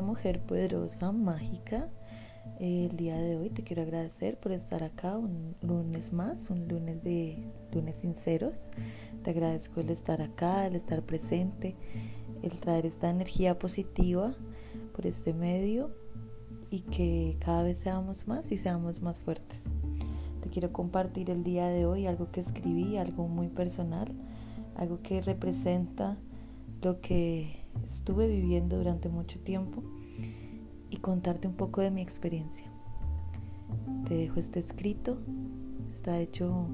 Mujer poderosa, mágica. El día de hoy te quiero agradecer por estar acá un lunes más, un lunes de lunes sinceros. Te agradezco el estar acá, el estar presente, el traer esta energía positiva por este medio y que cada vez seamos más y seamos más fuertes. Te quiero compartir el día de hoy algo que escribí, algo muy personal, algo que representa lo que estuve viviendo durante mucho tiempo y contarte un poco de mi experiencia. Te dejo este escrito, está hecho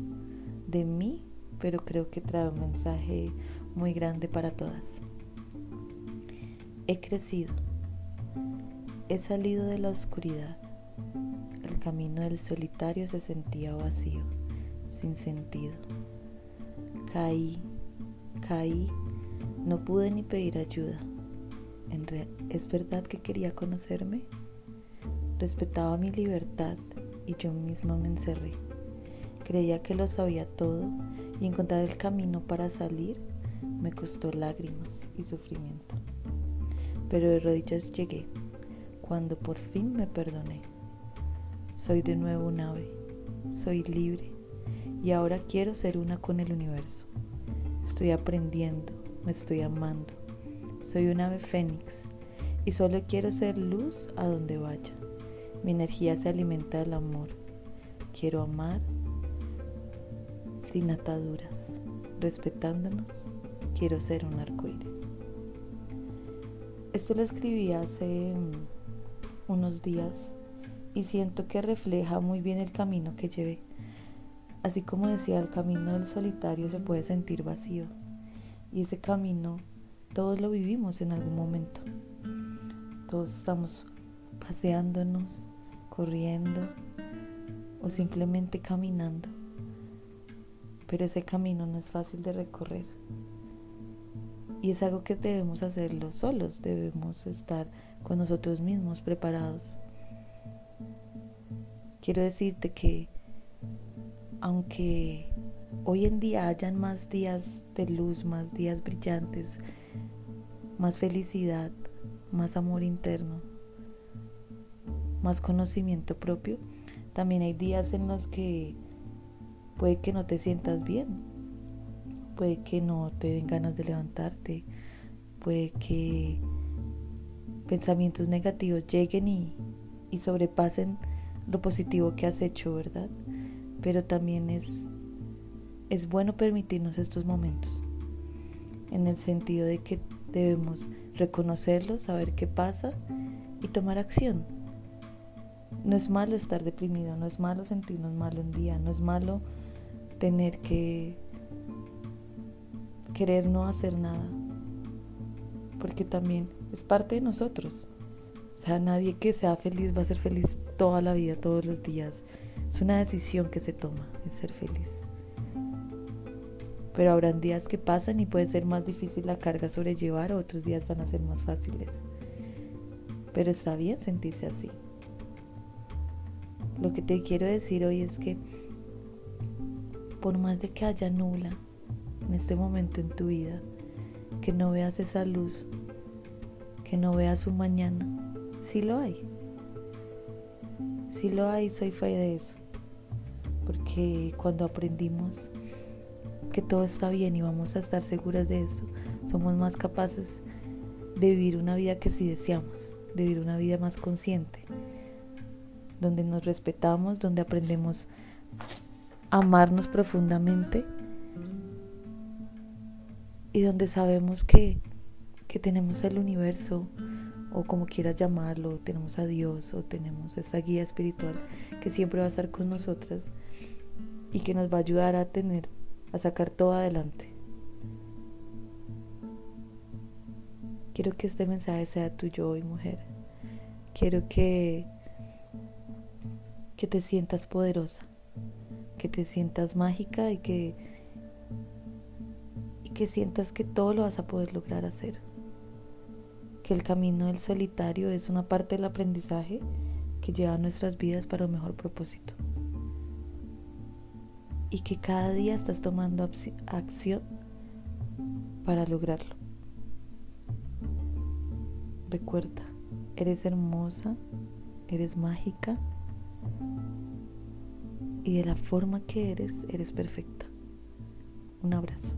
de mí, pero creo que trae un mensaje muy grande para todas. He crecido, he salido de la oscuridad, el camino del solitario se sentía vacío, sin sentido. Caí, caí no pude ni pedir ayuda. ¿Es verdad que quería conocerme? Respetaba mi libertad y yo misma me encerré. Creía que lo sabía todo y encontrar el camino para salir me costó lágrimas y sufrimiento. Pero de rodillas llegué cuando por fin me perdoné. Soy de nuevo un ave, soy libre y ahora quiero ser una con el universo. Estoy aprendiendo, me estoy amando. Soy un ave fénix y solo quiero ser luz a donde vaya. Mi energía se alimenta del amor. Quiero amar sin ataduras, respetándonos. Quiero ser un arcoíris. Esto lo escribí hace mm, unos días y siento que refleja muy bien el camino que llevé. Así como decía, el camino del solitario se puede sentir vacío y ese camino todos lo vivimos en algún momento. Todos estamos paseándonos, corriendo o simplemente caminando. Pero ese camino no es fácil de recorrer. Y es algo que debemos hacerlo solos, debemos estar con nosotros mismos preparados. Quiero decirte que aunque hoy en día hayan más días de luz, más días brillantes, más felicidad, más amor interno, más conocimiento propio, también hay días en los que puede que no te sientas bien, puede que no te den ganas de levantarte, puede que pensamientos negativos lleguen y, y sobrepasen lo positivo que has hecho, ¿verdad? Pero también es es bueno permitirnos estos momentos, en el sentido de que debemos reconocerlos, saber qué pasa y tomar acción. No es malo estar deprimido, no es malo sentirnos mal un día, no es malo tener que querer no hacer nada, porque también es parte de nosotros. O sea, nadie que sea feliz va a ser feliz toda la vida, todos los días. Es una decisión que se toma, el ser feliz pero habrán días que pasan y puede ser más difícil la carga sobrellevar, otros días van a ser más fáciles. Pero está bien sentirse así. Lo que te quiero decir hoy es que por más de que haya nula en este momento en tu vida, que no veas esa luz, que no veas un mañana, sí lo hay. Sí lo hay, soy fe de eso. Porque cuando aprendimos que todo está bien y vamos a estar seguras de eso, somos más capaces de vivir una vida que sí deseamos, de vivir una vida más consciente, donde nos respetamos, donde aprendemos a amarnos profundamente y donde sabemos que, que tenemos el universo o como quieras llamarlo, tenemos a Dios o tenemos esa guía espiritual que siempre va a estar con nosotras y que nos va a ayudar a tener a sacar todo adelante. Quiero que este mensaje sea tuyo hoy, mujer. Quiero que, que te sientas poderosa, que te sientas mágica y que, que sientas que todo lo vas a poder lograr hacer. Que el camino del solitario es una parte del aprendizaje que lleva nuestras vidas para un mejor propósito y que cada día estás tomando acción para lograrlo. Recuerda, Eres hermosa, eres mágica y de la forma que eres, eres perfecta. Un abrazo.